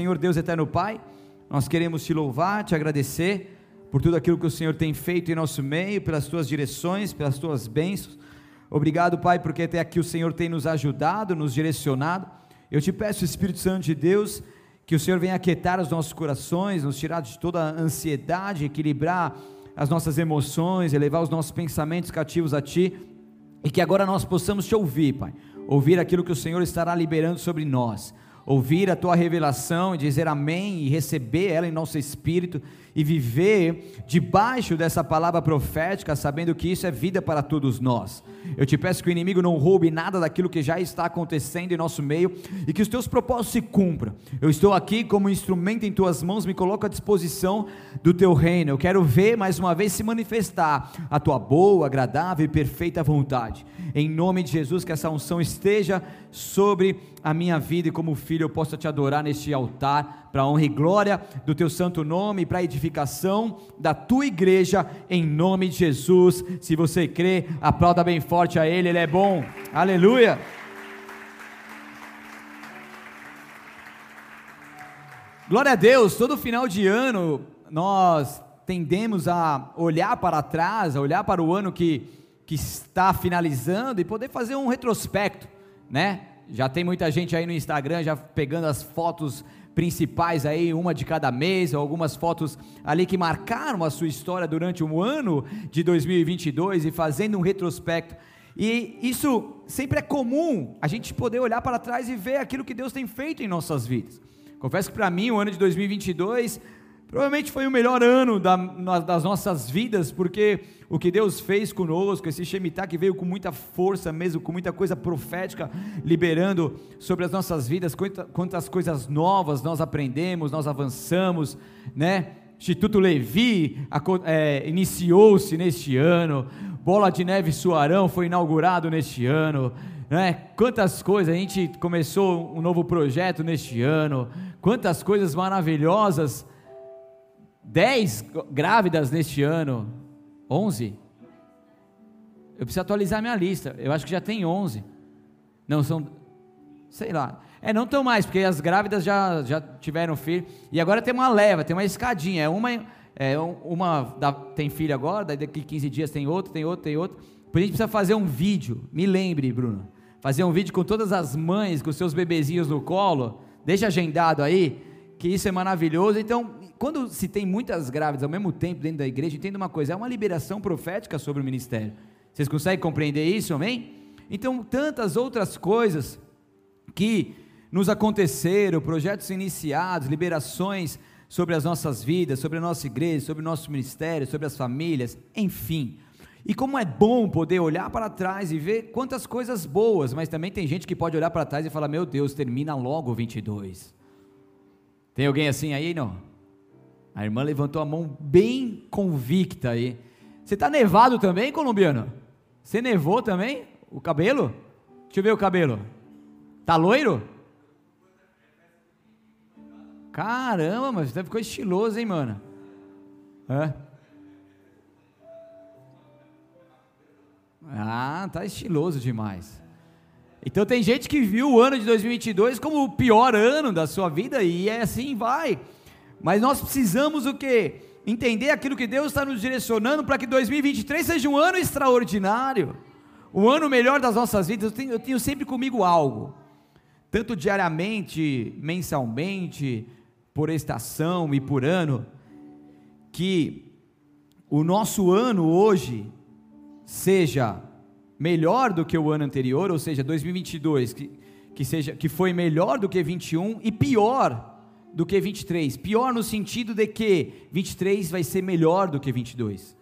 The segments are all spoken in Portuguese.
Senhor Deus eterno Pai, nós queremos te louvar, te agradecer por tudo aquilo que o Senhor tem feito em nosso meio, pelas tuas direções, pelas tuas bênçãos. Obrigado, Pai, porque até aqui o Senhor tem nos ajudado, nos direcionado. Eu te peço, Espírito Santo de Deus, que o Senhor venha aquietar os nossos corações, nos tirar de toda a ansiedade, equilibrar as nossas emoções, elevar os nossos pensamentos cativos a Ti, e que agora nós possamos te ouvir, Pai, ouvir aquilo que o Senhor estará liberando sobre nós ouvir a tua revelação dizer amém e receber ela em nosso espírito e viver debaixo dessa palavra profética, sabendo que isso é vida para todos nós. Eu te peço que o inimigo não roube nada daquilo que já está acontecendo em nosso meio e que os teus propósitos se cumpram. Eu estou aqui como instrumento em tuas mãos, me coloco à disposição do teu reino. Eu quero ver mais uma vez se manifestar a tua boa, agradável e perfeita vontade. Em nome de Jesus, que essa unção esteja sobre a minha vida e como filho eu possa te adorar neste altar, para honra e glória do teu santo nome, para edificação da tua igreja, em nome de Jesus. Se você crê, aplauda bem forte a Ele, Ele é bom. Aleluia. Glória a Deus, todo final de ano nós tendemos a olhar para trás, a olhar para o ano que, que está finalizando e poder fazer um retrospecto, né? Já tem muita gente aí no Instagram já pegando as fotos principais aí, uma de cada mês, algumas fotos ali que marcaram a sua história durante o ano de 2022 e fazendo um retrospecto. E isso sempre é comum, a gente poder olhar para trás e ver aquilo que Deus tem feito em nossas vidas. Confesso que para mim o ano de 2022 Provavelmente foi o melhor ano da, das nossas vidas, porque o que Deus fez conosco, esse Shemitah que veio com muita força mesmo, com muita coisa profética, liberando sobre as nossas vidas, quantas, coisas novas nós aprendemos, nós avançamos, né? Instituto Levi é, iniciou-se neste ano, Bola de Neve Suarão foi inaugurado neste ano, né? Quantas coisas, a gente começou um novo projeto neste ano, quantas coisas maravilhosas 10 grávidas neste ano. 11? Eu preciso atualizar minha lista. Eu acho que já tem 11. Não, são. Sei lá. É, não estão mais, porque as grávidas já, já tiveram filho. E agora tem uma leva, tem uma escadinha. É uma. É, uma tem filho agora, daqui 15 dias tem outro, tem outro, tem outro. Por a gente precisa fazer um vídeo. Me lembre, Bruno. Fazer um vídeo com todas as mães, com seus bebezinhos no colo. Deixa agendado aí, que isso é maravilhoso. Então, quando se tem muitas grávidas ao mesmo tempo dentro da igreja, entenda uma coisa, é uma liberação profética sobre o ministério. Vocês conseguem compreender isso, amém? Então, tantas outras coisas que nos aconteceram, projetos iniciados, liberações sobre as nossas vidas, sobre a nossa igreja, sobre o nosso ministério, sobre as famílias, enfim. E como é bom poder olhar para trás e ver quantas coisas boas, mas também tem gente que pode olhar para trás e falar: Meu Deus, termina logo o 22. Tem alguém assim aí, não? A irmã levantou a mão bem convicta aí. Você está nevado também, colombiano? Você nevou também? O cabelo? Deixa eu ver o cabelo. Tá loiro? Caramba, mas você ficou estiloso, hein, mano? É. Ah, tá estiloso demais. Então tem gente que viu o ano de 2022 como o pior ano da sua vida e é assim vai. Mas nós precisamos o quê? Entender aquilo que Deus está nos direcionando para que 2023 seja um ano extraordinário, um ano melhor das nossas vidas. Eu tenho, eu tenho sempre comigo algo, tanto diariamente, mensalmente, por estação e por ano, que o nosso ano hoje seja melhor do que o ano anterior, ou seja, 2022, que, que, seja, que foi melhor do que 21 e pior do que 23. Pior no sentido de que 23 vai ser melhor do que 22.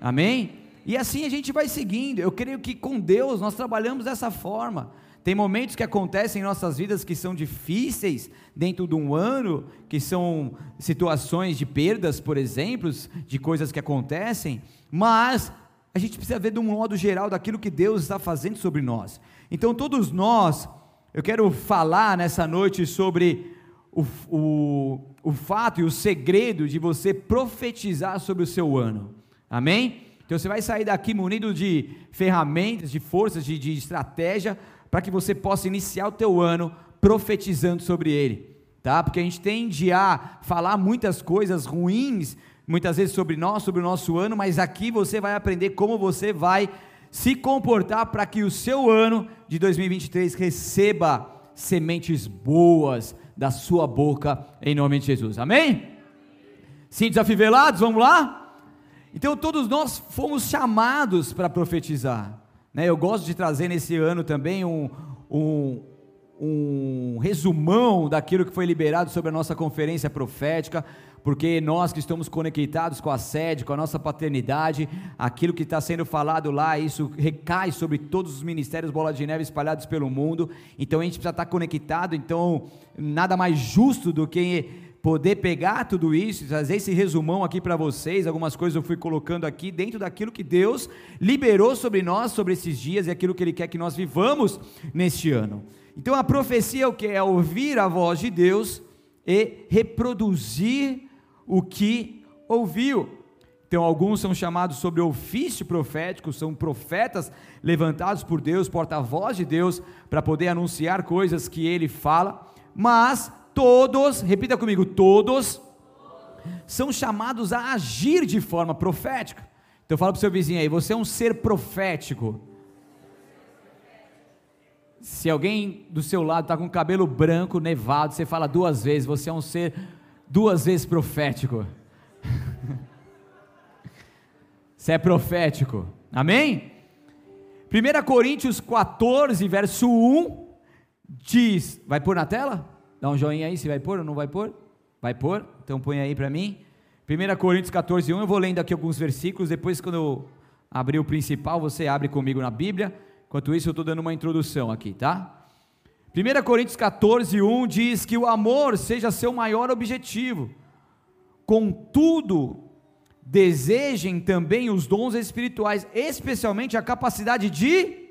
Amém? E assim a gente vai seguindo. Eu creio que com Deus nós trabalhamos dessa forma. Tem momentos que acontecem em nossas vidas que são difíceis dentro de um ano, que são situações de perdas, por exemplo, de coisas que acontecem, mas a gente precisa ver de um modo geral daquilo que Deus está fazendo sobre nós. Então, todos nós, eu quero falar nessa noite sobre o, o, o fato e o segredo de você profetizar sobre o seu ano. Amém? Então você vai sair daqui munido de ferramentas, de forças, de, de estratégia, para que você possa iniciar o teu ano profetizando sobre ele. Tá? Porque a gente tende a falar muitas coisas ruins, muitas vezes sobre nós, sobre o nosso ano, mas aqui você vai aprender como você vai se comportar para que o seu ano de 2023 receba sementes boas da sua boca, em nome de Jesus. Amém? Sim, desafivelados, vamos lá? Então, todos nós fomos chamados para profetizar. Né? Eu gosto de trazer nesse ano também um, um, um resumão daquilo que foi liberado sobre a nossa conferência profética, porque nós que estamos conectados com a sede, com a nossa paternidade, aquilo que está sendo falado lá, isso recai sobre todos os ministérios Bola de Neve espalhados pelo mundo, então a gente precisa estar conectado, então nada mais justo do que poder pegar tudo isso, trazer esse resumão aqui para vocês, algumas coisas eu fui colocando aqui dentro daquilo que Deus liberou sobre nós sobre esses dias e aquilo que Ele quer que nós vivamos neste ano. Então a profecia é o que? É ouvir a voz de Deus e reproduzir o que ouviu. Então, alguns são chamados sobre ofício profético, são profetas levantados por Deus, porta-voz de Deus, para poder anunciar coisas que ele fala, mas todos, repita comigo, todos são chamados a agir de forma profética. Então fala para o seu vizinho aí, você é um ser profético. Se alguém do seu lado está com cabelo branco, nevado, você fala duas vezes, você é um ser duas vezes profético. Você é profético, amém? 1 Coríntios 14, verso 1 diz: Vai pôr na tela? Dá um joinha aí se vai pôr ou não vai pôr? Vai pôr? Então põe aí para mim. 1 Coríntios 14, 1. Eu vou lendo aqui alguns versículos. Depois, quando eu abrir o principal, você abre comigo na Bíblia. Enquanto isso, eu estou dando uma introdução aqui, tá? 1 Coríntios 14, 1 diz que o amor seja seu maior objetivo. Contudo, desejem também os dons espirituais, especialmente a capacidade de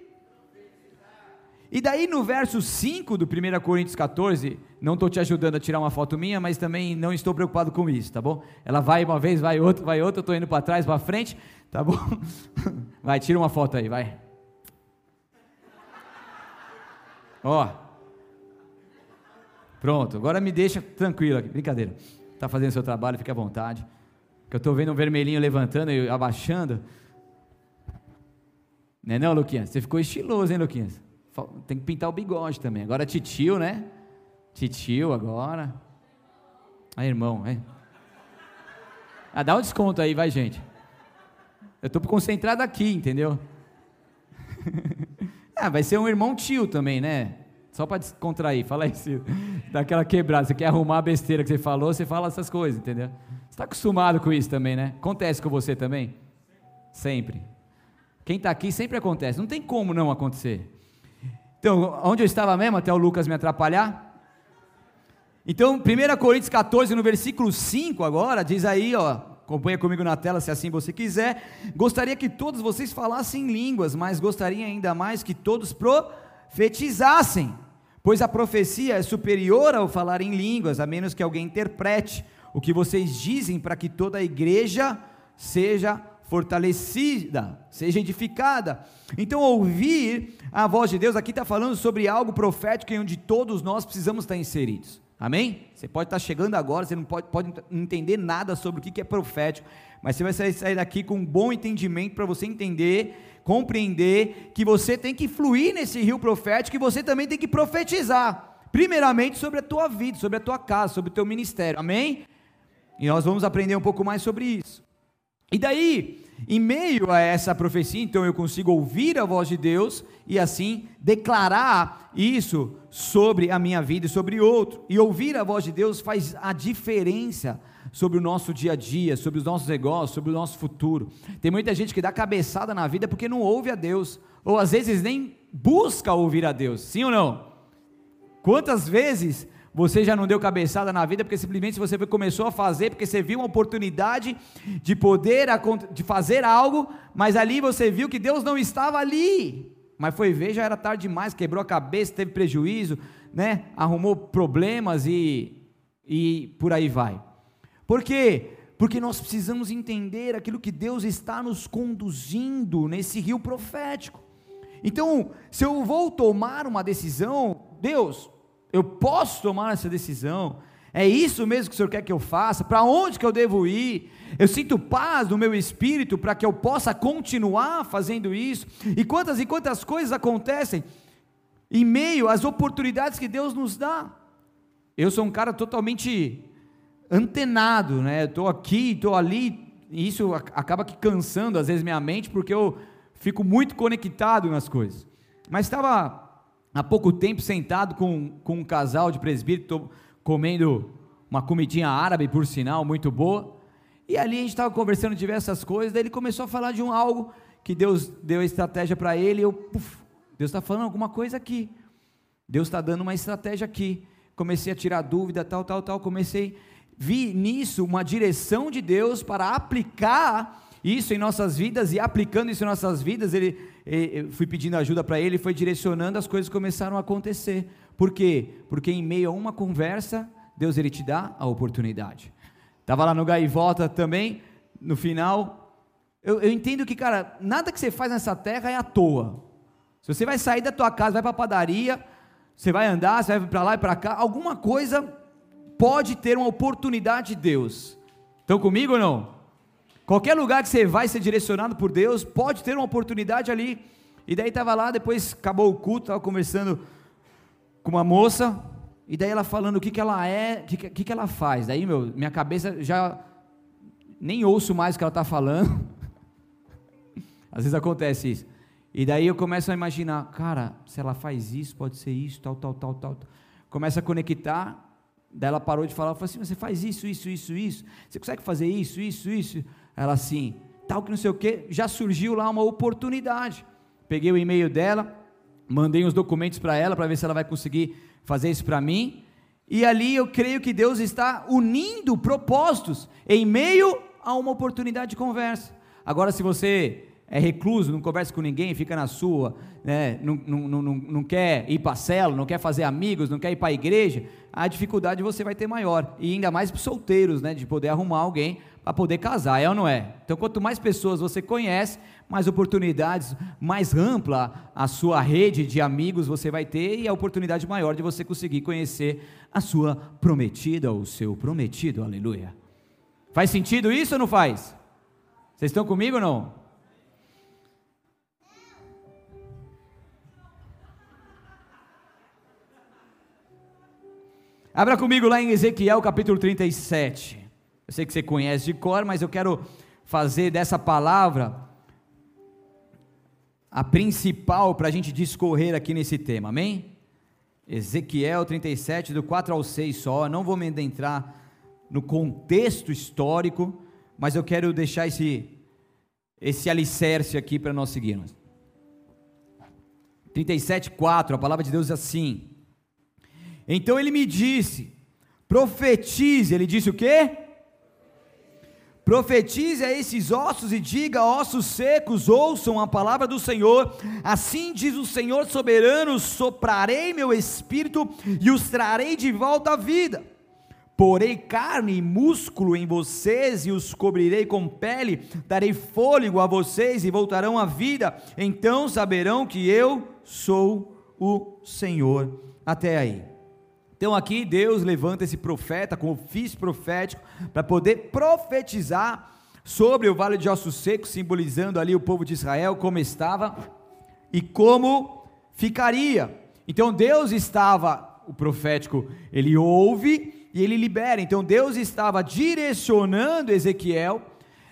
e daí no verso 5 do 1 Coríntios 14, não estou te ajudando a tirar uma foto minha, mas também não estou preocupado com isso, tá bom? Ela vai uma vez, vai outra, vai outra, estou indo para trás, para frente, tá bom? Vai, tira uma foto aí, vai. Ó. Pronto, agora me deixa tranquilo aqui, brincadeira. Está fazendo seu trabalho, fique à vontade. Que eu estou vendo um vermelhinho levantando e abaixando. Não é não, Luquinhas? Você ficou estiloso, hein, Luquinhas? Tem que pintar o bigode também. Agora titio, né? Titio agora. Aí, irmão, hein? Ah, dá um desconto aí, vai, gente. Eu estou concentrado aqui, entendeu? ah, vai ser um irmão tio também, né? Só para descontrair, fala Ciro. Daquela quebrada, você quer arrumar a besteira que você falou, você fala essas coisas, entendeu? Você está acostumado com isso também, né? Acontece com você também? Sempre. Quem está aqui sempre acontece, não tem como não acontecer. Então, onde eu estava mesmo, até o Lucas me atrapalhar? Então, 1 Coríntios 14, no versículo 5 agora, diz aí, ó, acompanha comigo na tela se assim você quiser. Gostaria que todos vocês falassem línguas, mas gostaria ainda mais que todos profetizassem, pois a profecia é superior ao falar em línguas, a menos que alguém interprete o que vocês dizem para que toda a igreja seja fortalecida, seja edificada. Então, ouvir a voz de Deus aqui está falando sobre algo profético em onde todos nós precisamos estar inseridos. Amém? Você pode estar chegando agora, você não pode, pode entender nada sobre o que é profético, mas você vai sair daqui com um bom entendimento para você entender, compreender que você tem que fluir nesse rio profético e você também tem que profetizar, primeiramente sobre a tua vida, sobre a tua casa, sobre o teu ministério. Amém? E nós vamos aprender um pouco mais sobre isso. E daí, em meio a essa profecia, então eu consigo ouvir a voz de Deus e assim declarar isso sobre a minha vida e sobre outro. E ouvir a voz de Deus faz a diferença sobre o nosso dia a dia, sobre os nossos negócios, sobre o nosso futuro. Tem muita gente que dá cabeçada na vida porque não ouve a Deus, ou às vezes nem busca ouvir a Deus. Sim ou não? Quantas vezes você já não deu cabeçada na vida porque simplesmente você começou a fazer porque você viu uma oportunidade de poder de fazer algo, mas ali você viu que Deus não estava ali. Mas foi ver, já era tarde demais, quebrou a cabeça, teve prejuízo, né? Arrumou problemas e e por aí vai. Por quê? Porque nós precisamos entender aquilo que Deus está nos conduzindo nesse rio profético. Então, se eu vou tomar uma decisão, Deus, Eu posso tomar essa decisão? É isso mesmo que o Senhor quer que eu faça? Para onde que eu devo ir? Eu sinto paz no meu espírito para que eu possa continuar fazendo isso? E quantas e quantas coisas acontecem em meio às oportunidades que Deus nos dá? Eu sou um cara totalmente antenado, né? Estou aqui, estou ali, e isso acaba que cansando às vezes minha mente, porque eu fico muito conectado nas coisas. Mas estava há pouco tempo sentado com, com um casal de presbítero, comendo uma comidinha árabe, por sinal, muito boa. E ali a gente estava conversando diversas coisas, daí ele começou a falar de um algo que Deus deu estratégia para ele, eu, puf, Deus está falando alguma coisa aqui. Deus está dando uma estratégia aqui. Comecei a tirar dúvida, tal, tal, tal. Comecei, vi nisso uma direção de Deus para aplicar isso em nossas vidas e aplicando isso em nossas vidas. Ele, fui pedindo ajuda para ele, foi direcionando, as coisas começaram a acontecer. Por quê? Porque em meio a uma conversa, Deus ele te dá a oportunidade. Estava lá no Gaivota também, no final. Eu, eu entendo que, cara, nada que você faz nessa terra é à toa. Se você vai sair da tua casa, vai para a padaria, você vai andar, você vai para lá e para cá, alguma coisa pode ter uma oportunidade de Deus. Estão comigo ou não? Qualquer lugar que você vai ser direcionado por Deus, pode ter uma oportunidade ali. E daí estava lá, depois acabou o culto, estava conversando com uma moça, e daí ela falando o que, que ela é, o que, que, que ela faz. Daí, meu, minha cabeça já nem ouço mais o que ela está falando. Às vezes acontece isso. E daí eu começo a imaginar, cara, se ela faz isso, pode ser isso, tal, tal, tal, tal. Começa a conectar. Daí ela parou de falar, falou assim: você faz isso, isso, isso, isso. Você consegue fazer isso, isso, isso? Ela assim, tal que não sei o que. Já surgiu lá uma oportunidade. Peguei o e-mail dela, mandei os documentos para ela para ver se ela vai conseguir fazer isso para mim. E ali eu creio que Deus está unindo propósitos em meio a uma oportunidade de conversa. Agora, se você é recluso, não conversa com ninguém, fica na sua, né, não, não, não, não quer ir para a cela, não quer fazer amigos, não quer ir para a igreja, a dificuldade você vai ter maior. E ainda mais para solteiros, né, de poder arrumar alguém para poder casar, é ou não é? Então, quanto mais pessoas você conhece, mais oportunidades, mais ampla a sua rede de amigos você vai ter e a oportunidade maior de você conseguir conhecer a sua prometida ou o seu prometido, aleluia. Faz sentido isso ou não faz? Vocês estão comigo ou não? Abra comigo lá em Ezequiel capítulo 37. Eu sei que você conhece de cor, mas eu quero fazer dessa palavra a principal para a gente discorrer aqui nesse tema, amém? Ezequiel 37, do 4 ao 6 só, não vou me adentrar no contexto histórico, mas eu quero deixar esse, esse alicerce aqui para nós seguirmos. 37, 4, a palavra de Deus é assim: Então ele me disse, profetize, ele disse o quê? Profetize a esses ossos e diga: ossos secos, ouçam a palavra do Senhor. Assim diz o Senhor soberano: soprarei meu espírito e os trarei de volta à vida. Porei carne e músculo em vocês e os cobrirei com pele, darei fôlego a vocês e voltarão à vida. Então saberão que eu sou o Senhor. Até aí. Então aqui Deus levanta esse profeta com ofício profético para poder profetizar sobre o vale de ossos secos, simbolizando ali o povo de Israel como estava e como ficaria. Então Deus estava, o profético, ele ouve e ele libera. Então Deus estava direcionando Ezequiel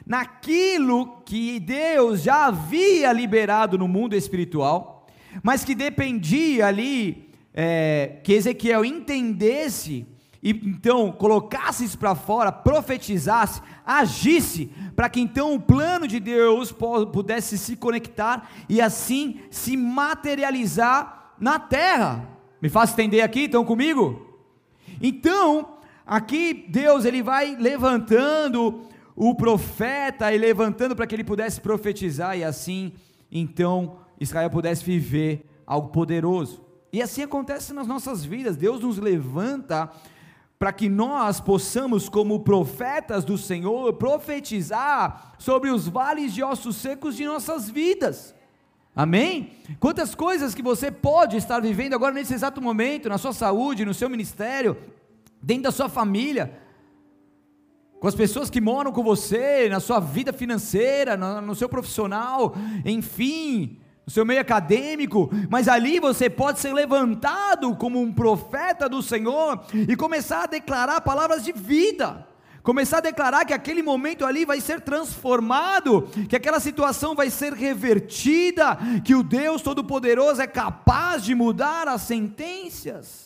naquilo que Deus já havia liberado no mundo espiritual, mas que dependia ali é, que Ezequiel entendesse e então colocasse isso para fora, profetizasse, agisse, para que então o plano de Deus pudesse se conectar e assim se materializar na terra. Me faço entender aqui? Estão comigo? Então, aqui Deus ele vai levantando o profeta e levantando para que ele pudesse profetizar e assim então Israel pudesse viver algo poderoso. E assim acontece nas nossas vidas. Deus nos levanta para que nós possamos, como profetas do Senhor, profetizar sobre os vales de ossos secos de nossas vidas. Amém? Quantas coisas que você pode estar vivendo agora nesse exato momento, na sua saúde, no seu ministério, dentro da sua família, com as pessoas que moram com você, na sua vida financeira, no, no seu profissional, enfim, no seu meio acadêmico, mas ali você pode ser levantado como um profeta do Senhor e começar a declarar palavras de vida começar a declarar que aquele momento ali vai ser transformado, que aquela situação vai ser revertida, que o Deus Todo-Poderoso é capaz de mudar as sentenças.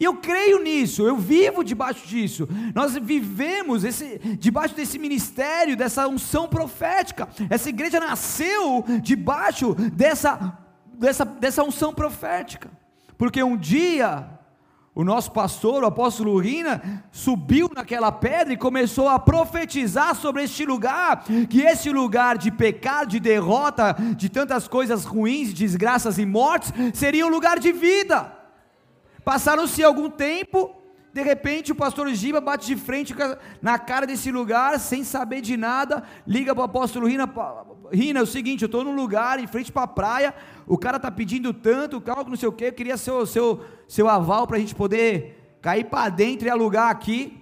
E eu creio nisso, eu vivo debaixo disso. Nós vivemos esse, debaixo desse ministério, dessa unção profética. Essa igreja nasceu debaixo dessa, dessa, dessa unção profética. Porque um dia o nosso pastor, o apóstolo Rina, subiu naquela pedra e começou a profetizar sobre este lugar, que esse lugar de pecado, de derrota, de tantas coisas ruins, desgraças e mortes, seria um lugar de vida. Passaram-se algum tempo, de repente o pastor Giba bate de frente na cara desse lugar, sem saber de nada, liga para o apóstolo Rina, Rina, é o seguinte, eu estou num lugar em frente para a praia, o cara está pedindo tanto, cálculo, não sei o que, eu queria seu, seu, seu aval para a gente poder cair para dentro e alugar aqui.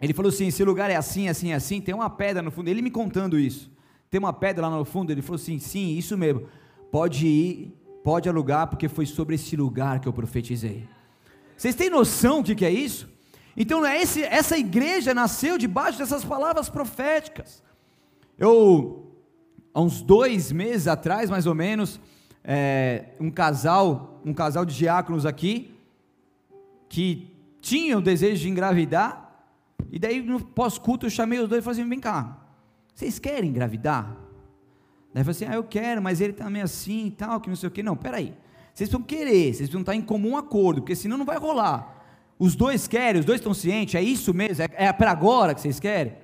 Ele falou assim: esse lugar é assim, assim, assim, tem uma pedra no fundo. Ele me contando isso. Tem uma pedra lá no fundo. Ele falou assim: sim, isso mesmo. Pode ir, pode alugar, porque foi sobre esse lugar que eu profetizei. Vocês têm noção do que, é isso? Então, é esse, essa igreja nasceu debaixo dessas palavras proféticas. Eu, há uns dois meses atrás, mais ou menos, é, um casal, um casal de diáconos aqui, que tinha o desejo de engravidar, e daí no pós-culto eu chamei os dois e falei assim: vem cá, vocês querem engravidar? Daí eu falei assim: ah, eu quero, mas ele também tá assim e tal, que não sei o que. Não, peraí. Vocês precisam querer, vocês precisam estar em comum acordo, porque senão não vai rolar. Os dois querem, os dois estão cientes, é isso mesmo, é, é para agora que vocês querem?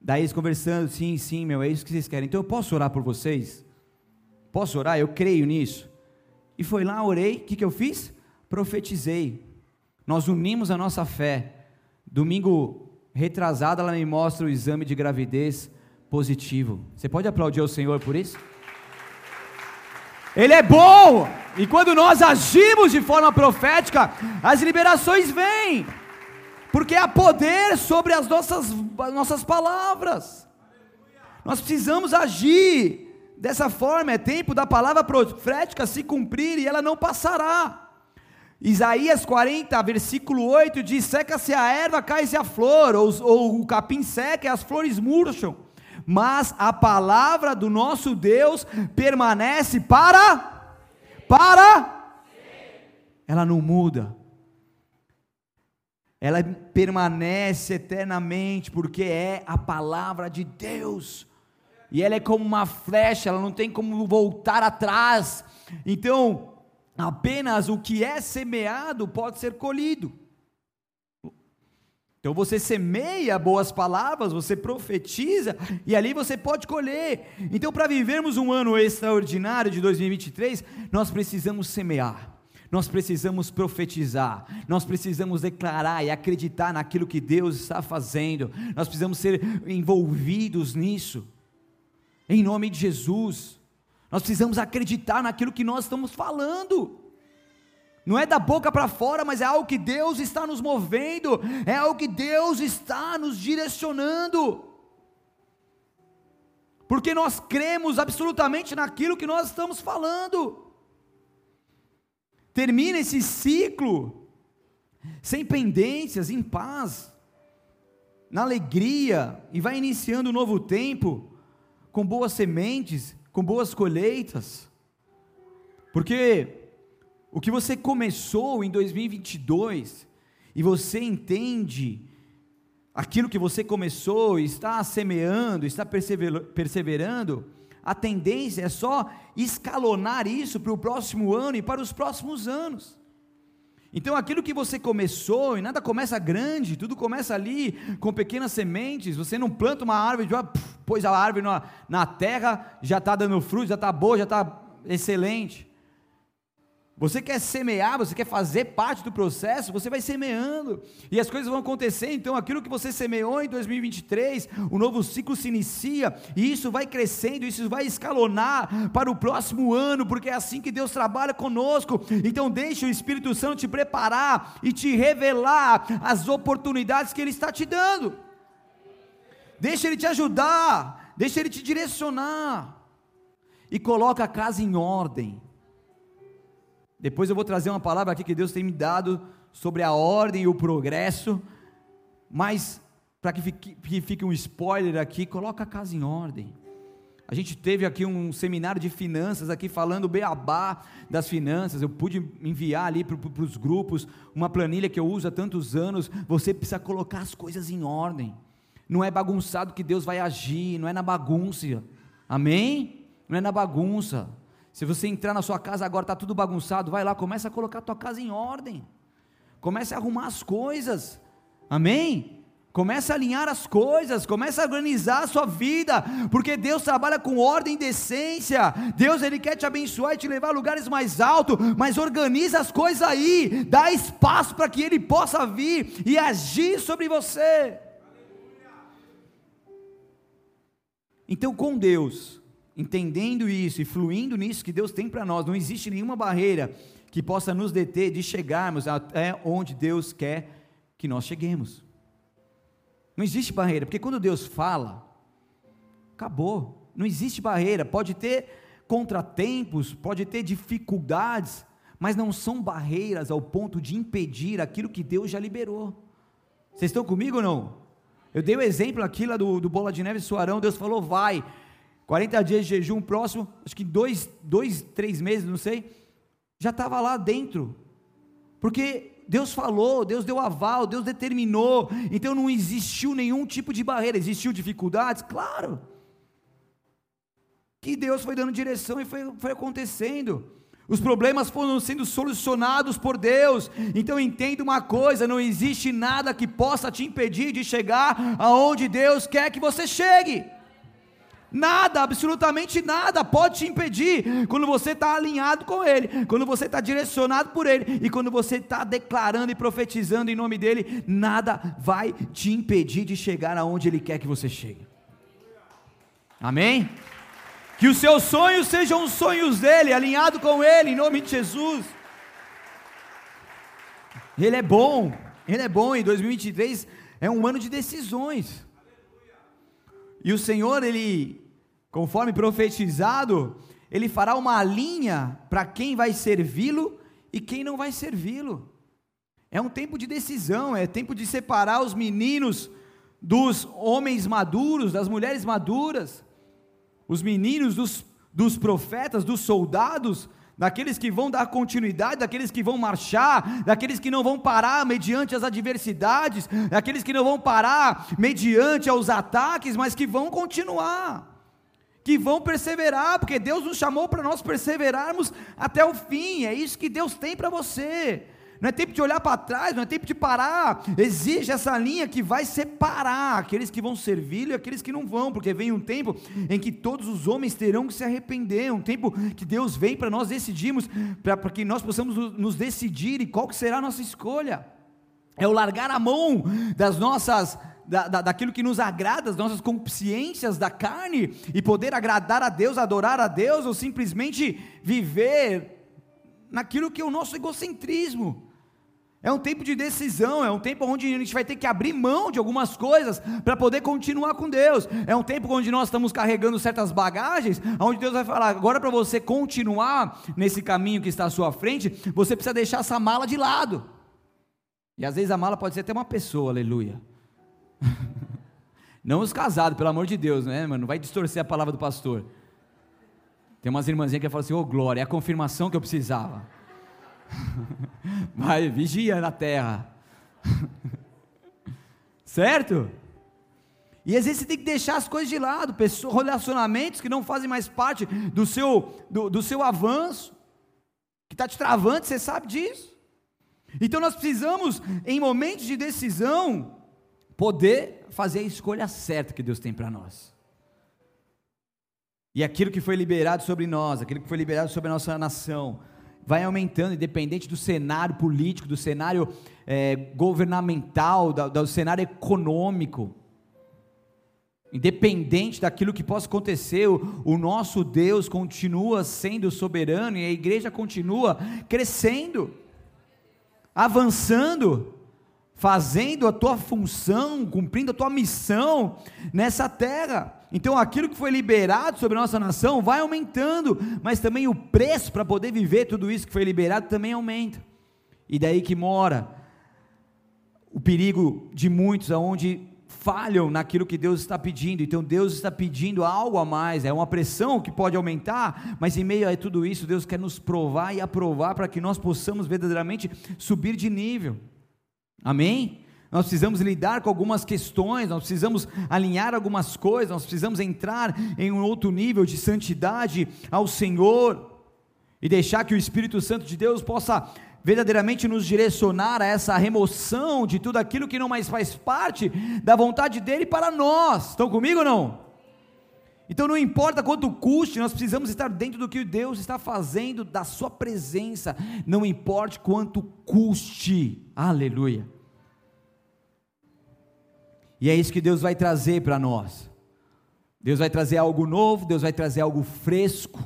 Daí eles conversando, sim, sim, meu, é isso que vocês querem. Então eu posso orar por vocês? Posso orar? Eu creio nisso. E foi lá, orei, o que, que eu fiz? Profetizei. Nós unimos a nossa fé. Domingo retrasado, ela me mostra o exame de gravidez positivo. Você pode aplaudir ao Senhor por isso? Ele é bom, e quando nós agimos de forma profética, as liberações vêm, porque há poder sobre as nossas, as nossas palavras. Nós precisamos agir dessa forma, é tempo da palavra profética se cumprir e ela não passará. Isaías 40, versículo 8 diz: Seca-se a erva, cai-se a flor, ou, ou o capim seca e as flores murcham mas a palavra do nosso Deus permanece para para ela não muda. Ela permanece eternamente porque é a palavra de Deus. E ela é como uma flecha, ela não tem como voltar atrás. Então, apenas o que é semeado pode ser colhido. Então você semeia boas palavras, você profetiza e ali você pode colher. Então, para vivermos um ano extraordinário de 2023, nós precisamos semear, nós precisamos profetizar, nós precisamos declarar e acreditar naquilo que Deus está fazendo, nós precisamos ser envolvidos nisso, em nome de Jesus. Nós precisamos acreditar naquilo que nós estamos falando. Não é da boca para fora, mas é algo que Deus está nos movendo, é algo que Deus está nos direcionando. Porque nós cremos absolutamente naquilo que nós estamos falando. Termina esse ciclo sem pendências, em paz, na alegria, e vai iniciando um novo tempo com boas sementes, com boas colheitas. Porque o que você começou em 2022 e você entende aquilo que você começou, está semeando, está perseverando, a tendência é só escalonar isso para o próximo ano e para os próximos anos. Então, aquilo que você começou, e nada começa grande, tudo começa ali com pequenas sementes. Você não planta uma árvore, já pôs a árvore na, na terra, já está dando fruto, já está boa, já está excelente. Você quer semear, você quer fazer parte do processo, você vai semeando, e as coisas vão acontecer. Então, aquilo que você semeou em 2023, o novo ciclo se inicia, e isso vai crescendo, isso vai escalonar para o próximo ano, porque é assim que Deus trabalha conosco. Então, deixe o Espírito Santo te preparar e te revelar as oportunidades que Ele está te dando. Deixa Ele te ajudar, deixa Ele te direcionar, e coloca a casa em ordem depois eu vou trazer uma palavra aqui que Deus tem me dado sobre a ordem e o progresso, mas para que fique, que fique um spoiler aqui, coloca a casa em ordem. A gente teve aqui um seminário de finanças aqui falando beabá das finanças. Eu pude enviar ali para os grupos uma planilha que eu uso há tantos anos. Você precisa colocar as coisas em ordem. Não é bagunçado que Deus vai agir, não é na bagunça. Amém? Não é na bagunça. Se você entrar na sua casa agora, está tudo bagunçado, vai lá, começa a colocar a tua casa em ordem. Comece a arrumar as coisas. Amém? Comece a alinhar as coisas, comece a organizar a sua vida, porque Deus trabalha com ordem e decência. Deus ele quer te abençoar e te levar a lugares mais altos, mas organiza as coisas aí, dá espaço para que ele possa vir e agir sobre você. Então, com Deus, entendendo isso e fluindo nisso que Deus tem para nós, não existe nenhuma barreira que possa nos deter de chegarmos até onde Deus quer que nós cheguemos. Não existe barreira, porque quando Deus fala, acabou. Não existe barreira. Pode ter contratempos, pode ter dificuldades, mas não são barreiras ao ponto de impedir aquilo que Deus já liberou. Vocês estão comigo ou não? Eu dei o exemplo aqui lá do, do Bola de Neve Suarão, Deus falou, vai, 40 dias de jejum próximo, acho que dois, dois três meses, não sei, já estava lá dentro. Porque Deus falou, Deus deu aval, Deus determinou, então não existiu nenhum tipo de barreira, existiu dificuldades? Claro. Que Deus foi dando direção e foi, foi acontecendo. Os problemas foram sendo solucionados por Deus. Então entenda uma coisa: não existe nada que possa te impedir de chegar aonde Deus quer que você chegue. Nada, absolutamente nada pode te impedir quando você está alinhado com Ele, quando você está direcionado por Ele e quando você está declarando e profetizando em nome dEle, nada vai te impedir de chegar aonde Ele quer que você chegue. Amém? Que os seus sonhos sejam os sonhos dEle, alinhado com Ele, em nome de Jesus. Ele é bom, Ele é bom, em 2023 é um ano de decisões. E o Senhor, Ele, conforme profetizado, Ele fará uma linha para quem vai servi-lo e quem não vai servi-lo. É um tempo de decisão, é tempo de separar os meninos dos homens maduros, das mulheres maduras, os meninos dos, dos profetas, dos soldados, daqueles que vão dar continuidade, daqueles que vão marchar, daqueles que não vão parar mediante as adversidades, daqueles que não vão parar mediante os ataques, mas que vão continuar. Que vão perseverar, porque Deus nos chamou para nós perseverarmos até o fim, é isso que Deus tem para você não é tempo de olhar para trás, não é tempo de parar. Exige essa linha que vai separar aqueles que vão servi-lo e aqueles que não vão, porque vem um tempo em que todos os homens terão que se arrepender, um tempo que Deus vem para nós decidirmos, para que nós possamos nos decidir e qual que será a nossa escolha. É o largar a mão das nossas da, da, daquilo que nos agrada, das nossas consciências da carne, e poder agradar a Deus, adorar a Deus, ou simplesmente viver naquilo que é o nosso egocentrismo. É um tempo de decisão, é um tempo onde a gente vai ter que abrir mão de algumas coisas para poder continuar com Deus. É um tempo onde nós estamos carregando certas bagagens, onde Deus vai falar: agora para você continuar nesse caminho que está à sua frente, você precisa deixar essa mala de lado. E às vezes a mala pode ser até uma pessoa, aleluia. Não os casados, pelo amor de Deus, né, mano? Não vai distorcer a palavra do pastor. Tem umas irmãzinhas que falam assim: Ô oh, glória, é a confirmação que eu precisava. Vai, vigia na terra. certo? E às vezes você tem que deixar as coisas de lado, pessoas, relacionamentos que não fazem mais parte do seu, do, do seu avanço, que está te travando, você sabe disso. Então nós precisamos, em momentos de decisão, poder fazer a escolha certa que Deus tem para nós. E aquilo que foi liberado sobre nós, aquilo que foi liberado sobre a nossa nação, vai aumentando, independente do cenário político, do cenário é, governamental, do, do cenário econômico. Independente daquilo que possa acontecer, o, o, nosso Deus continua sendo soberano e a igreja continua crescendo, avançando, fazendo a tua função, cumprindo a tua missão nessa terra. Então aquilo que foi liberado sobre a nossa nação vai aumentando, mas também o preço para poder viver tudo isso que foi liberado também aumenta. E daí que mora o perigo de muitos, aonde falham naquilo que Deus está pedindo. Então Deus está pedindo algo a mais, é uma pressão que pode aumentar, mas em meio a tudo isso, Deus quer nos provar e aprovar para que nós possamos verdadeiramente subir de nível. Amém? Nós precisamos lidar com algumas questões, nós precisamos alinhar algumas coisas, nós precisamos entrar em um outro nível de santidade ao Senhor e deixar que o Espírito Santo de Deus possa verdadeiramente nos direcionar a essa remoção de tudo aquilo que não mais faz parte da vontade dele para nós. Estão comigo ou não? Então não importa quanto custe, nós precisamos estar dentro do que Deus está fazendo, da sua presença, não importa quanto custe. Aleluia. E é isso que Deus vai trazer para nós. Deus vai trazer algo novo, Deus vai trazer algo fresco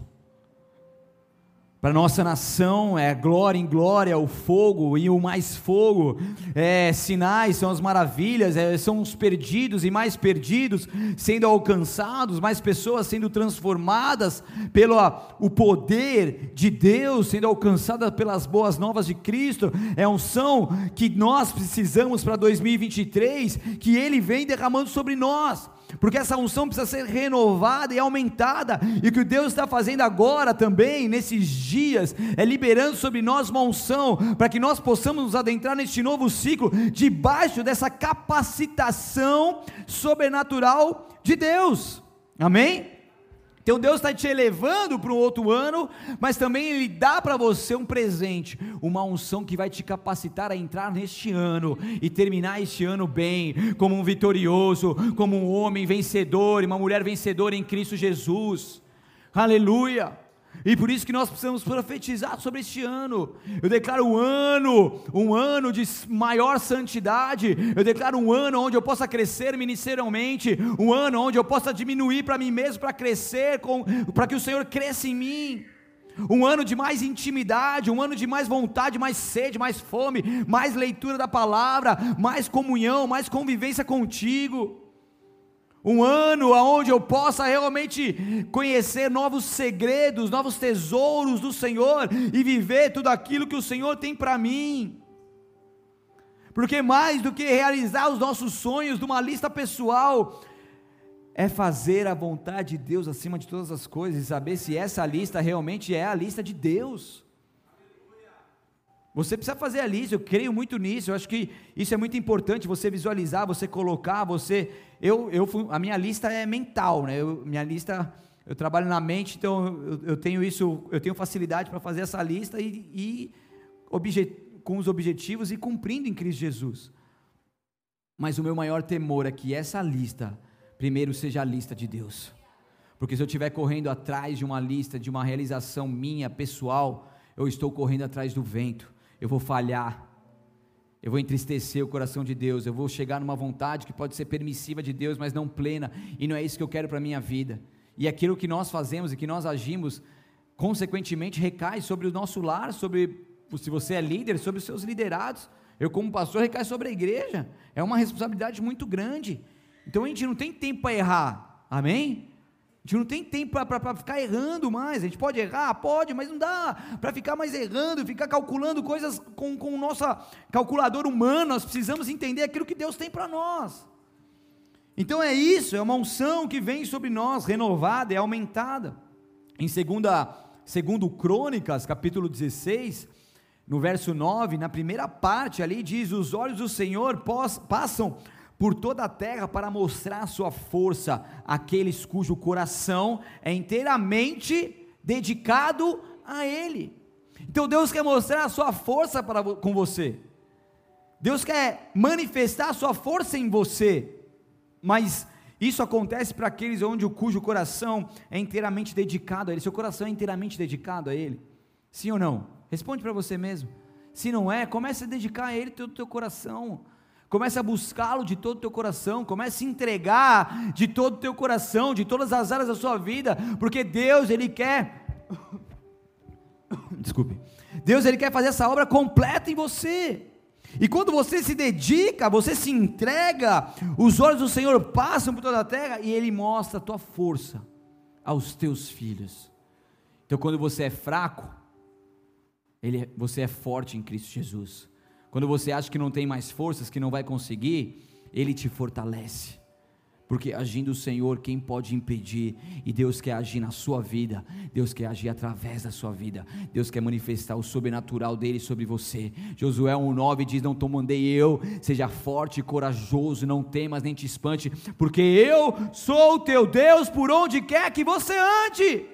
para nossa nação é glória em glória, o fogo e o mais fogo, é, sinais são as maravilhas, é, são os perdidos e mais perdidos sendo alcançados, mais pessoas sendo transformadas pelo o poder de Deus, sendo alcançadas pelas boas novas de Cristo, é um som que nós precisamos para 2023, que Ele vem derramando sobre nós porque essa unção precisa ser renovada e aumentada, e o que Deus está fazendo agora também, nesses dias, é liberando sobre nós uma unção, para que nós possamos nos adentrar neste novo ciclo, debaixo dessa capacitação sobrenatural de Deus, amém? Então Deus está te elevando para um outro ano, mas também Ele dá para você um presente, uma unção que vai te capacitar a entrar neste ano e terminar este ano bem, como um vitorioso, como um homem vencedor uma mulher vencedora em Cristo Jesus. Aleluia! E por isso que nós precisamos profetizar sobre este ano. Eu declaro um ano, um ano de maior santidade. Eu declaro um ano onde eu possa crescer ministerialmente, um ano onde eu possa diminuir para mim mesmo para crescer, para que o Senhor cresça em mim. Um ano de mais intimidade, um ano de mais vontade, mais sede, mais fome, mais leitura da palavra, mais comunhão, mais convivência contigo um ano onde eu possa realmente conhecer novos segredos, novos tesouros do Senhor e viver tudo aquilo que o Senhor tem para mim. Porque mais do que realizar os nossos sonhos de uma lista pessoal, é fazer a vontade de Deus acima de todas as coisas e saber se essa lista realmente é a lista de Deus. Você precisa fazer a lista, eu creio muito nisso, eu acho que isso é muito importante, você visualizar, você colocar, você. Eu, eu, a minha lista é mental, né? Eu, minha lista, eu trabalho na mente, então eu, eu tenho isso, eu tenho facilidade para fazer essa lista e, e com os objetivos e cumprindo em Cristo Jesus. Mas o meu maior temor é que essa lista, primeiro, seja a lista de Deus. Porque se eu estiver correndo atrás de uma lista, de uma realização minha, pessoal, eu estou correndo atrás do vento eu vou falhar, eu vou entristecer o coração de Deus, eu vou chegar numa vontade que pode ser permissiva de Deus, mas não plena, e não é isso que eu quero para a minha vida. E aquilo que nós fazemos e que nós agimos, consequentemente recai sobre o nosso lar, sobre, se você é líder, sobre os seus liderados. Eu, como pastor, recai sobre a igreja. É uma responsabilidade muito grande. Então a gente não tem tempo para errar. Amém? A gente não tem tempo para ficar errando mais. A gente pode errar? Pode, mas não dá para ficar mais errando, ficar calculando coisas com, com o nosso calculador humano. Nós precisamos entender aquilo que Deus tem para nós. Então é isso, é uma unção que vem sobre nós, renovada e aumentada. Em segunda, segundo Crônicas, capítulo 16, no verso 9, na primeira parte ali diz: Os olhos do Senhor passam por toda a terra para mostrar sua força àqueles cujo coração é inteiramente dedicado a Ele. Então Deus quer mostrar a sua força para, com você. Deus quer manifestar a sua força em você. Mas isso acontece para aqueles onde o cujo coração é inteiramente dedicado a Ele. Seu coração é inteiramente dedicado a Ele. Sim ou não? Responde para você mesmo. Se não é, comece a dedicar a Ele todo o teu coração. Comece a buscá-lo de todo o teu coração, comece a entregar de todo o teu coração, de todas as áreas da sua vida, porque Deus, Ele quer. Desculpe. Deus, Ele quer fazer essa obra completa em você. E quando você se dedica, você se entrega, os olhos do Senhor passam por toda a terra e Ele mostra a tua força aos teus filhos. Então, quando você é fraco, ele, você é forte em Cristo Jesus. Quando você acha que não tem mais forças, que não vai conseguir, Ele te fortalece. Porque agindo o Senhor, quem pode impedir? E Deus quer agir na sua vida, Deus quer agir através da sua vida, Deus quer manifestar o sobrenatural dele sobre você. Josué 1,9 diz: Não te mandei eu, seja forte e corajoso, não temas nem te espante, porque eu sou o teu Deus por onde quer que você ande.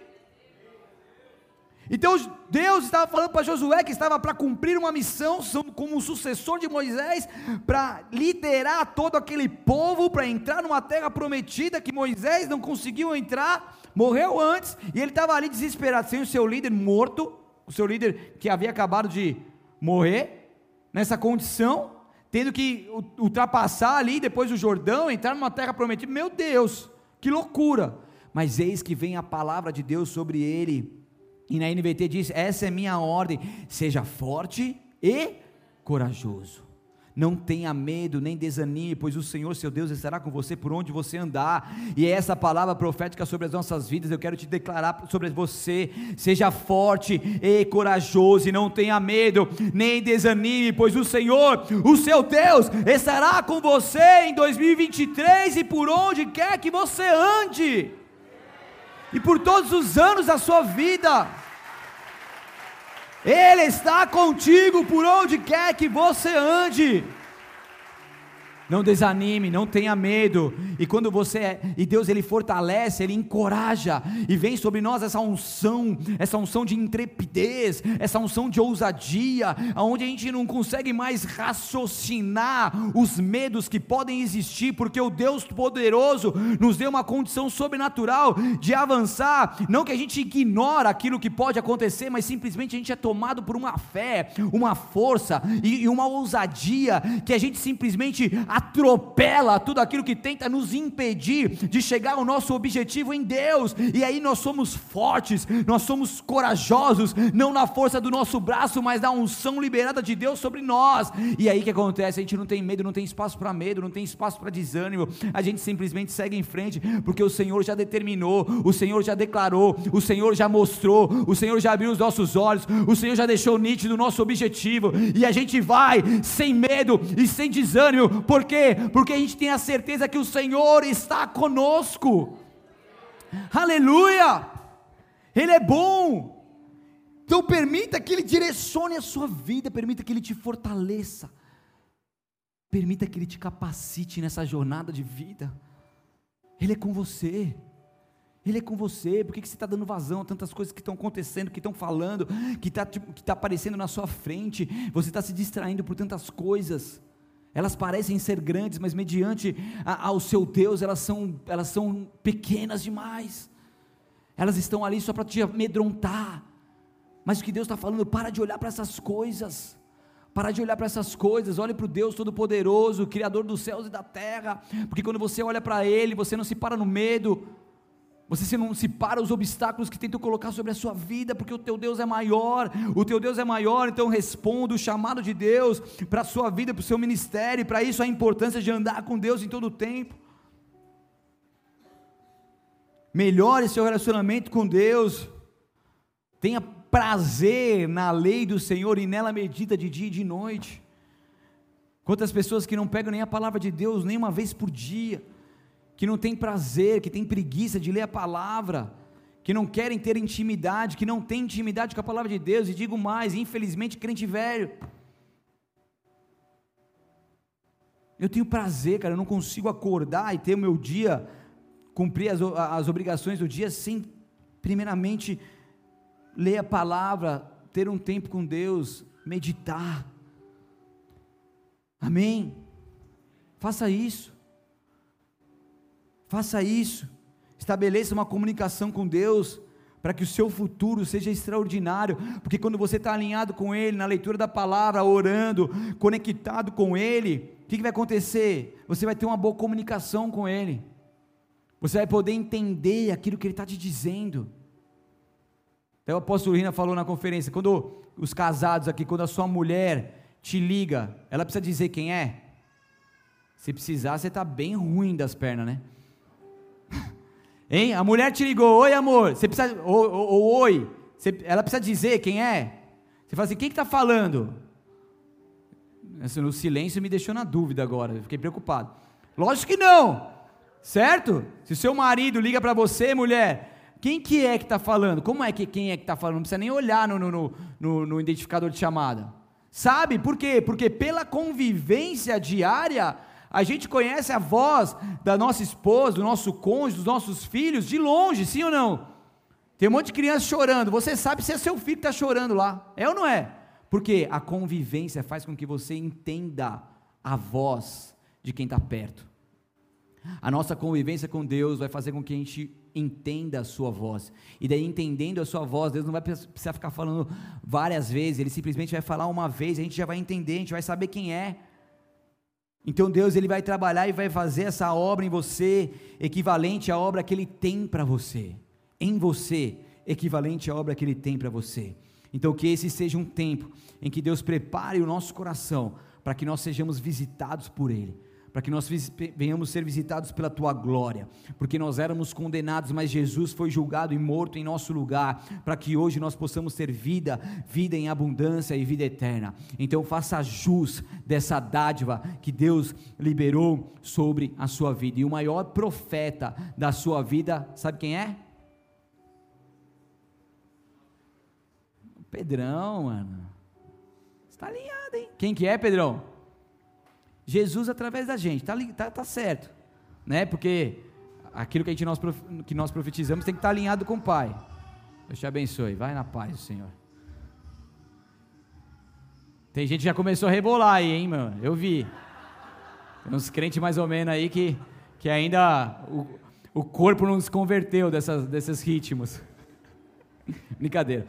Então Deus estava falando para Josué que estava para cumprir uma missão como sucessor de Moisés, para liderar todo aquele povo para entrar numa terra prometida que Moisés não conseguiu entrar, morreu antes, e ele estava ali desesperado, sem o seu líder morto, o seu líder que havia acabado de morrer, nessa condição, tendo que ultrapassar ali depois do Jordão, entrar numa terra prometida. Meu Deus, que loucura! Mas eis que vem a palavra de Deus sobre ele e na NVT diz: essa é minha ordem, seja forte e corajoso. Não tenha medo, nem desanime, pois o Senhor, seu Deus, estará com você por onde você andar. E é essa palavra profética sobre as nossas vidas, eu quero te declarar sobre você. Seja forte e corajoso, e não tenha medo, nem desanime, pois o Senhor, o seu Deus, estará com você em 2023 e por onde quer que você ande e por todos os anos da sua vida. Ele está contigo por onde quer que você ande. Não desanime, não tenha medo. E quando você é, e Deus ele fortalece, ele encoraja e vem sobre nós essa unção, essa unção de intrepidez, essa unção de ousadia, aonde a gente não consegue mais raciocinar os medos que podem existir, porque o Deus poderoso nos deu uma condição sobrenatural de avançar, não que a gente ignora aquilo que pode acontecer, mas simplesmente a gente é tomado por uma fé, uma força e, e uma ousadia que a gente simplesmente atropela tudo aquilo que tenta nos impedir de chegar ao nosso objetivo em Deus, e aí nós somos fortes, nós somos corajosos, não na força do nosso braço, mas da unção liberada de Deus sobre nós. E aí o que acontece? A gente não tem medo, não tem espaço para medo, não tem espaço para desânimo, a gente simplesmente segue em frente, porque o Senhor já determinou, o Senhor já declarou, o Senhor já mostrou, o Senhor já abriu os nossos olhos, o Senhor já deixou nítido o nosso objetivo, e a gente vai sem medo e sem desânimo, porque quê? Porque a gente tem a certeza que o Senhor está conosco. Aleluia! Ele é bom. Então permita que Ele direcione a sua vida, permita que Ele te fortaleça, permita que Ele te capacite nessa jornada de vida. Ele é com você. Ele é com você, por que, que você está dando vazão a tantas coisas que estão acontecendo, que estão falando, que está que tá aparecendo na sua frente? Você está se distraindo por tantas coisas. Elas parecem ser grandes, mas mediante a, ao seu Deus, elas são, elas são pequenas demais. Elas estão ali só para te amedrontar. Mas o que Deus está falando, para de olhar para essas coisas. Para de olhar para essas coisas, olhe para o Deus Todo-Poderoso, Criador dos céus e da terra, porque quando você olha para Ele, você não se para no medo, você não se para os obstáculos que tentam colocar sobre a sua vida, porque o teu Deus é maior, o teu Deus é maior, então responda o chamado de Deus para a sua vida, para o seu ministério, para isso a importância de andar com Deus em todo o tempo. Melhore seu relacionamento com Deus, tenha prazer na lei do Senhor e nela medita de dia e de noite. Quantas pessoas que não pegam nem a palavra de Deus nem uma vez por dia, que não tem prazer, que tem preguiça de ler a palavra, que não querem ter intimidade, que não tem intimidade com a palavra de Deus, e digo mais, infelizmente, crente velho. Eu tenho prazer, cara, eu não consigo acordar e ter o meu dia, cumprir as, as obrigações do dia sem, primeiramente, ler a palavra, ter um tempo com Deus, meditar. Amém? Faça isso. Faça isso. Estabeleça uma comunicação com Deus para que o seu futuro seja extraordinário, porque quando você está alinhado com Ele, na leitura da palavra, orando, conectado com Ele, o que, que vai acontecer? Você vai ter uma boa comunicação com Ele, você vai poder entender aquilo que Ele está te dizendo. Até o apóstolo Rina falou na conferência: quando os casados aqui, quando a sua mulher te liga, ela precisa dizer quem é? Se precisar, você está bem ruim das pernas, né? Hein? A mulher te ligou, oi amor, você precisa, ou, ou, ou oi, você, ela precisa dizer quem é? Você fala assim, quem que está falando? Assim, no silêncio me deixou na dúvida agora, fiquei preocupado. Lógico que não, certo? Se o seu marido liga para você, mulher, quem que é que está falando? Como é que quem é que está falando? Não precisa nem olhar no, no, no, no identificador de chamada. Sabe por quê? Porque pela convivência diária, a gente conhece a voz da nossa esposa, do nosso cônjuge, dos nossos filhos de longe, sim ou não? Tem um monte de criança chorando. Você sabe se é seu filho que está chorando lá. É ou não é? Porque a convivência faz com que você entenda a voz de quem está perto. A nossa convivência com Deus vai fazer com que a gente entenda a sua voz. E daí, entendendo a sua voz, Deus não vai precisar ficar falando várias vezes, Ele simplesmente vai falar uma vez, a gente já vai entender, a gente vai saber quem é. Então Deus ele vai trabalhar e vai fazer essa obra em você equivalente à obra que ele tem para você, em você, equivalente à obra que ele tem para você. Então que esse seja um tempo em que Deus prepare o nosso coração para que nós sejamos visitados por ele para que nós venhamos ser visitados pela tua glória, porque nós éramos condenados, mas Jesus foi julgado e morto em nosso lugar, para que hoje nós possamos ter vida, vida em abundância e vida eterna. Então faça jus dessa dádiva que Deus liberou sobre a sua vida. E o maior profeta da sua vida, sabe quem é? Pedrão, mano. Está alinhado, hein? Quem que é, Pedrão? Jesus através da gente, tá, tá, tá certo, né? Porque aquilo que, a gente, nós, que nós profetizamos tem que estar tá alinhado com o Pai. Deus te abençoe, vai na paz Senhor. Tem gente que já começou a rebolar aí, hein, mano? Eu vi. Tem uns crentes mais ou menos aí que, que ainda o, o corpo não se converteu dessas, desses ritmos. Brincadeira.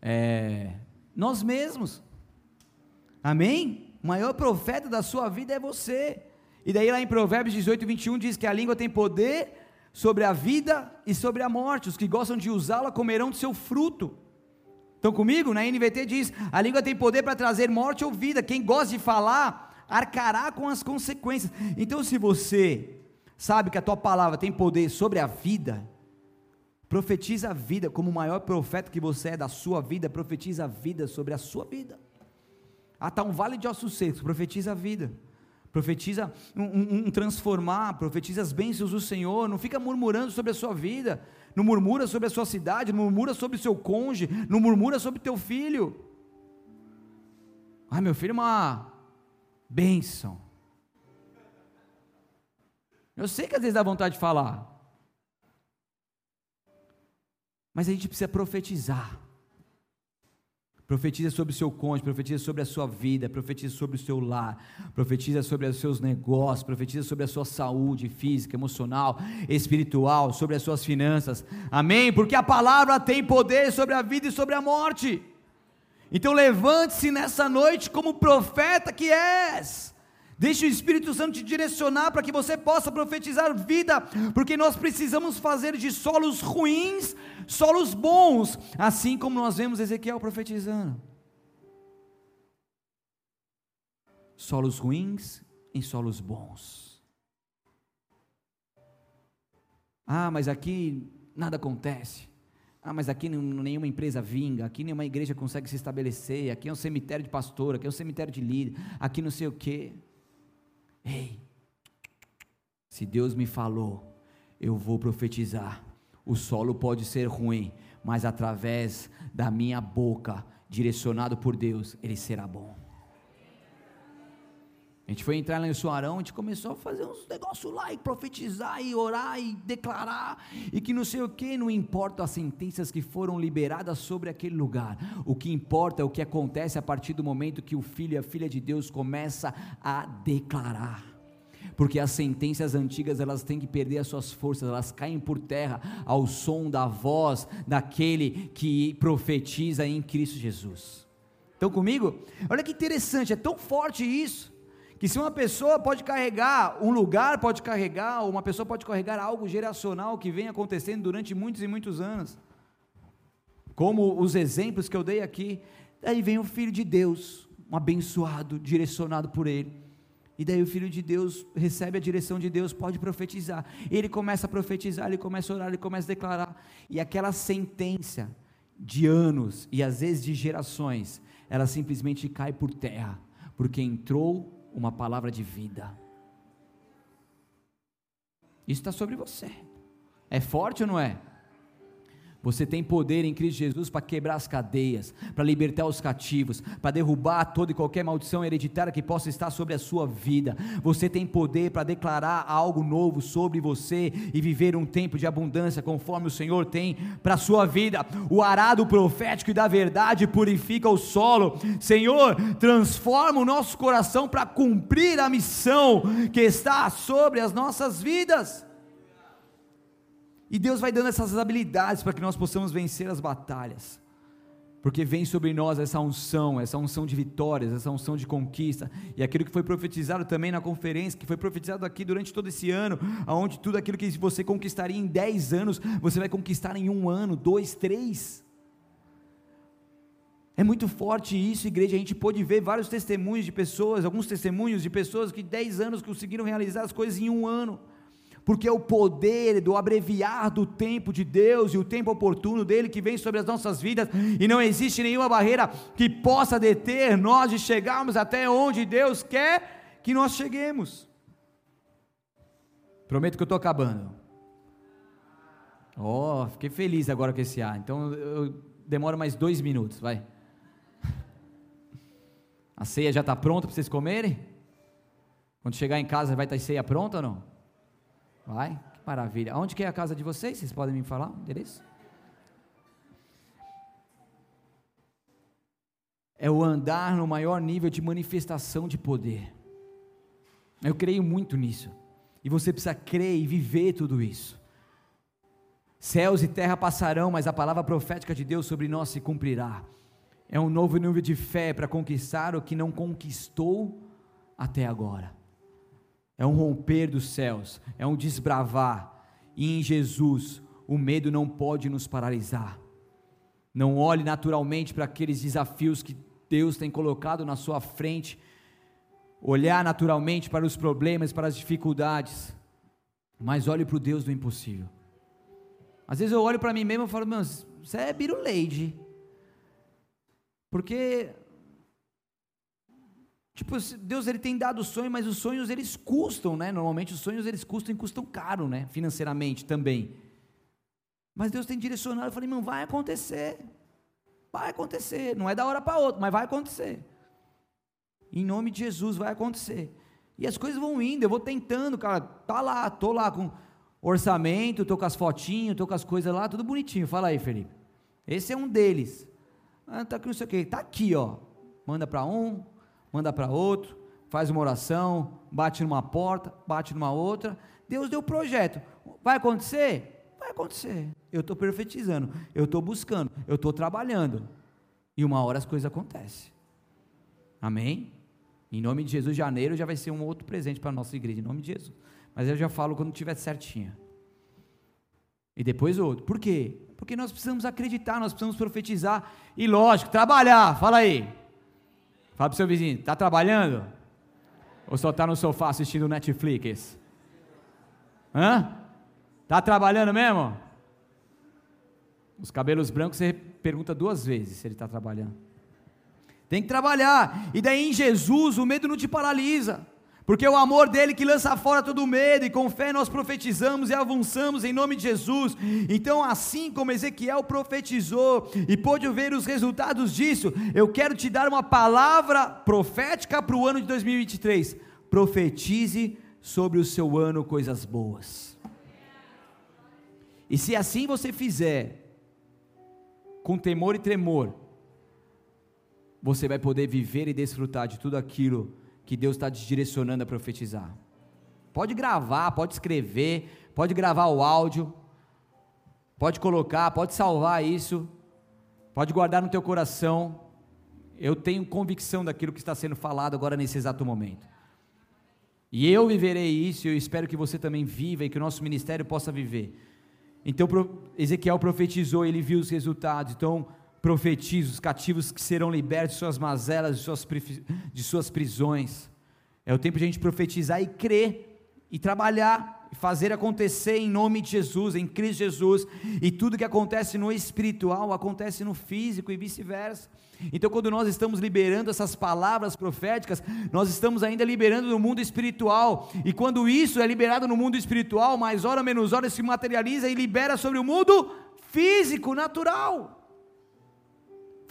É, nós mesmos. Amém? O maior profeta da sua vida é você. E daí lá em Provérbios 18, 21 diz que a língua tem poder sobre a vida e sobre a morte. Os que gostam de usá-la comerão do seu fruto. Estão comigo? Na NVT diz: a língua tem poder para trazer morte ou vida. Quem gosta de falar, arcará com as consequências. Então, se você sabe que a tua palavra tem poder sobre a vida, profetiza a vida, como o maior profeta que você é da sua vida, profetiza a vida sobre a sua vida. Ah, está um vale de ossos secos, profetiza a vida. Profetiza um, um, um, transformar, profetiza as bênçãos do Senhor, não fica murmurando sobre a sua vida, não murmura sobre a sua cidade, não murmura sobre o seu cônjuge, não murmura sobre o teu filho. Ah, meu filho é uma bênção. Eu sei que às vezes dá vontade de falar, mas a gente precisa profetizar. Profetiza sobre o seu cônjuge, profetiza sobre a sua vida, profetiza sobre o seu lar, profetiza sobre os seus negócios, profetiza sobre a sua saúde física, emocional, espiritual, sobre as suas finanças. Amém? Porque a palavra tem poder sobre a vida e sobre a morte. Então levante-se nessa noite como profeta que és. Deixe o Espírito Santo te direcionar para que você possa profetizar vida, porque nós precisamos fazer de solos ruins solos bons, assim como nós vemos Ezequiel profetizando. Solos ruins em solos bons. Ah, mas aqui nada acontece. Ah, mas aqui nenhuma empresa vinga, aqui nenhuma igreja consegue se estabelecer, aqui é um cemitério de pastor, aqui é um cemitério de líder, aqui não sei o quê. Ei, se Deus me falou, eu vou profetizar. O solo pode ser ruim, mas através da minha boca, direcionado por Deus, ele será bom. A gente foi entrar lá em Suarão, a gente começou a fazer uns negócios lá, e profetizar, e orar, e declarar, e que não sei o que, não importa as sentenças que foram liberadas sobre aquele lugar, o que importa é o que acontece a partir do momento que o filho e a filha de Deus começa a declarar porque as sentenças antigas elas têm que perder as suas forças, elas caem por terra ao som da voz daquele que profetiza em Cristo Jesus. Estão comigo? Olha que interessante, é tão forte isso, que se uma pessoa pode carregar um lugar, pode carregar, uma pessoa pode carregar algo geracional que vem acontecendo durante muitos e muitos anos, como os exemplos que eu dei aqui, daí vem o Filho de Deus, um abençoado, direcionado por Ele, e daí o filho de Deus recebe a direção de Deus, pode profetizar. Ele começa a profetizar, ele começa a orar, ele começa a declarar. E aquela sentença de anos e às vezes de gerações, ela simplesmente cai por terra, porque entrou uma palavra de vida. Isso está sobre você. É forte ou não é? Você tem poder em Cristo Jesus para quebrar as cadeias, para libertar os cativos, para derrubar toda e qualquer maldição hereditária que possa estar sobre a sua vida. Você tem poder para declarar algo novo sobre você e viver um tempo de abundância conforme o Senhor tem para a sua vida. O arado profético e da verdade purifica o solo. Senhor, transforma o nosso coração para cumprir a missão que está sobre as nossas vidas. E Deus vai dando essas habilidades para que nós possamos vencer as batalhas. Porque vem sobre nós essa unção, essa unção de vitórias, essa unção de conquista. E aquilo que foi profetizado também na conferência, que foi profetizado aqui durante todo esse ano, aonde tudo aquilo que você conquistaria em 10 anos, você vai conquistar em um ano, dois, três. É muito forte isso, igreja. A gente pôde ver vários testemunhos de pessoas, alguns testemunhos de pessoas que 10 anos conseguiram realizar as coisas em um ano porque é o poder do abreviar do tempo de Deus e o tempo oportuno dele que vem sobre as nossas vidas, e não existe nenhuma barreira que possa deter nós de chegarmos até onde Deus quer que nós cheguemos. Prometo que eu estou acabando. Oh, fiquei feliz agora com esse ar. Então eu demoro mais dois minutos, vai. A ceia já está pronta para vocês comerem? Quando chegar em casa vai estar a ceia pronta ou não? Vai, que maravilha. Onde que é a casa de vocês? Vocês podem me falar o endereço? É o andar no maior nível de manifestação de poder. Eu creio muito nisso. E você precisa crer e viver tudo isso. Céus e terra passarão, mas a palavra profética de Deus sobre nós se cumprirá. É um novo nível de fé para conquistar o que não conquistou até agora é um romper dos céus, é um desbravar. E em Jesus, o medo não pode nos paralisar. Não olhe naturalmente para aqueles desafios que Deus tem colocado na sua frente. Olhar naturalmente para os problemas, para as dificuldades. Mas olhe para o Deus do impossível. Às vezes eu olho para mim mesmo e falo, meu, você é biruleide. Porque Tipo, Deus ele tem dado sonho, mas os sonhos eles custam, né? Normalmente os sonhos eles custam e custam caro, né? Financeiramente também. Mas Deus tem direcionado, eu falei, irmão, vai acontecer. Vai acontecer. Não é da hora para outra, mas vai acontecer. Em nome de Jesus vai acontecer. E as coisas vão indo, eu vou tentando, cara. Tá lá, tô lá com orçamento, tô com as fotinhas, tô com as coisas lá, tudo bonitinho. Fala aí, Felipe. Esse é um deles. Ah, tá aqui não sei o que. Tá aqui, ó. Manda para um, manda para outro, faz uma oração, bate numa porta, bate numa outra. Deus deu o projeto. Vai acontecer? Vai acontecer. Eu estou profetizando, eu estou buscando, eu estou trabalhando. E uma hora as coisas acontecem. Amém? Em nome de Jesus, janeiro já vai ser um outro presente para a nossa igreja, em nome de Jesus. Mas eu já falo quando tiver certinha. E depois outro. Por quê? Porque nós precisamos acreditar, nós precisamos profetizar. E lógico, trabalhar. Fala aí. Fala para o seu vizinho, está trabalhando? Ou só está no sofá assistindo Netflix? Hã? Está trabalhando mesmo? Os cabelos brancos você pergunta duas vezes se ele está trabalhando. Tem que trabalhar. E daí em Jesus o medo não te paralisa. Porque é o amor dele que lança fora todo medo, e com fé nós profetizamos e avançamos em nome de Jesus. Então, assim como Ezequiel profetizou e pôde ver os resultados disso, eu quero te dar uma palavra profética para o ano de 2023. Profetize sobre o seu ano coisas boas. E se assim você fizer, com temor e tremor, você vai poder viver e desfrutar de tudo aquilo que Deus está te direcionando a profetizar. Pode gravar, pode escrever, pode gravar o áudio, pode colocar, pode salvar isso, pode guardar no teu coração. Eu tenho convicção daquilo que está sendo falado agora nesse exato momento. E eu viverei isso, e eu espero que você também viva e que o nosso ministério possa viver. Então Ezequiel profetizou, ele viu os resultados. Então profetiza os cativos que serão libertos de suas mazelas, de suas, de suas prisões. É o tempo de a gente profetizar e crer e trabalhar e fazer acontecer em nome de Jesus, em Cristo Jesus, e tudo que acontece no espiritual acontece no físico e vice-versa. Então, quando nós estamos liberando essas palavras proféticas, nós estamos ainda liberando no mundo espiritual, e quando isso é liberado no mundo espiritual, mais hora menos hora se materializa e libera sobre o mundo físico, natural.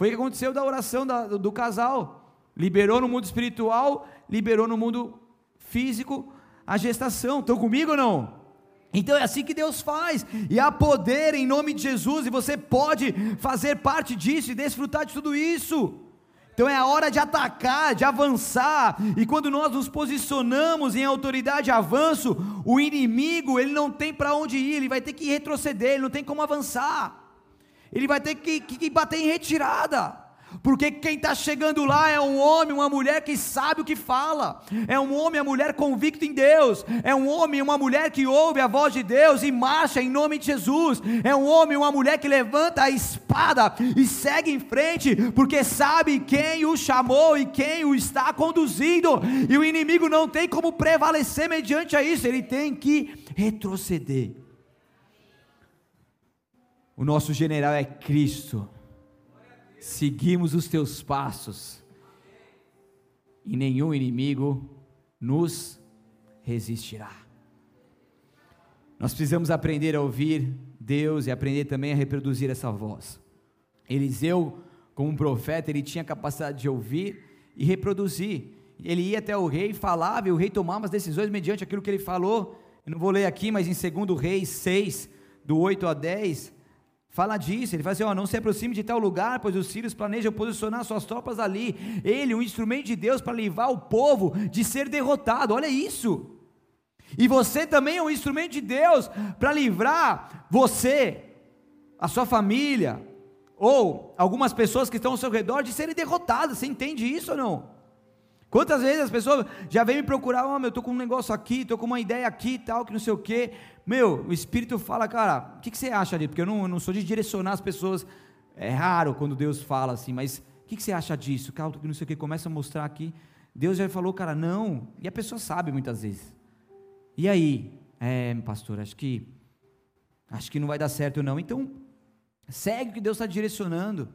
Foi o que aconteceu da oração da, do, casal. Liberou no mundo espiritual, liberou no mundo físico a gestação. Estão comigo ou não? Então é assim que Deus faz, e há poder em nome de Jesus, e você pode fazer parte disso e desfrutar de tudo isso. Então é a hora de atacar, de avançar, e quando nós nos posicionamos em autoridade e avanço, o inimigo, ele não tem para onde ir, ele vai ter que retroceder, ele não tem como avançar, ele vai ter que, que, que bater em retirada. Porque quem está chegando lá é um homem, uma mulher que sabe o que fala, é um homem, uma mulher convicto em Deus, é um homem, uma mulher que ouve a voz de Deus e marcha em nome de Jesus, é um homem, uma mulher que levanta a espada e segue em frente, porque sabe quem o chamou e quem o está conduzindo, e o inimigo não tem como prevalecer mediante a isso, ele tem que retroceder. O nosso general é Cristo seguimos os teus passos, e nenhum inimigo nos resistirá. Nós precisamos aprender a ouvir Deus e aprender também a reproduzir essa voz. Eliseu, como um profeta, ele tinha capacidade de ouvir e reproduzir. Ele ia até o rei, falava, e o rei tomava as decisões mediante aquilo que ele falou. Eu não vou ler aqui, mas em 2 Reis 6, do 8 a 10, fala disso, ele fala assim: não se aproxime de tal lugar, pois os sírios planejam posicionar suas tropas ali. Ele, um instrumento de Deus para livrar o povo de ser derrotado. Olha isso. E você também é um instrumento de Deus para livrar você, a sua família, ou algumas pessoas que estão ao seu redor de serem derrotadas. Você entende isso ou não? Quantas vezes as pessoas já vêm me procurar, oh, meu, eu estou com um negócio aqui, estou com uma ideia aqui e tal, que não sei o quê. Meu, o Espírito fala, cara, o que, que você acha ali? Porque eu não, não sou de direcionar as pessoas, é raro quando Deus fala assim, mas o que, que você acha disso? Cara, não sei o que, começa a mostrar aqui. Deus já falou, cara, não. E a pessoa sabe muitas vezes. E aí? É, pastor, acho que, acho que não vai dar certo não. Então, segue o que Deus está direcionando.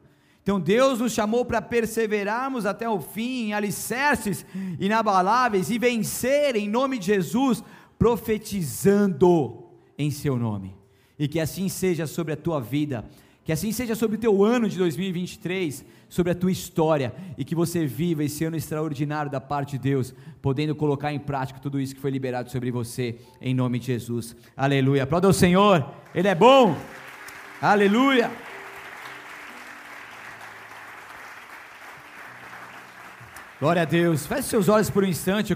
Então Deus nos chamou para perseverarmos até o fim, alicerces inabaláveis e vencer em nome de Jesus, profetizando em seu nome. E que assim seja sobre a tua vida, que assim seja sobre o teu ano de 2023, sobre a tua história, e que você viva esse ano extraordinário da parte de Deus, podendo colocar em prática tudo isso que foi liberado sobre você, em nome de Jesus. Aleluia. Aplauda o Senhor, Ele é bom. Aleluia. Glória a Deus. Feche seus olhos por um instante. Eu quero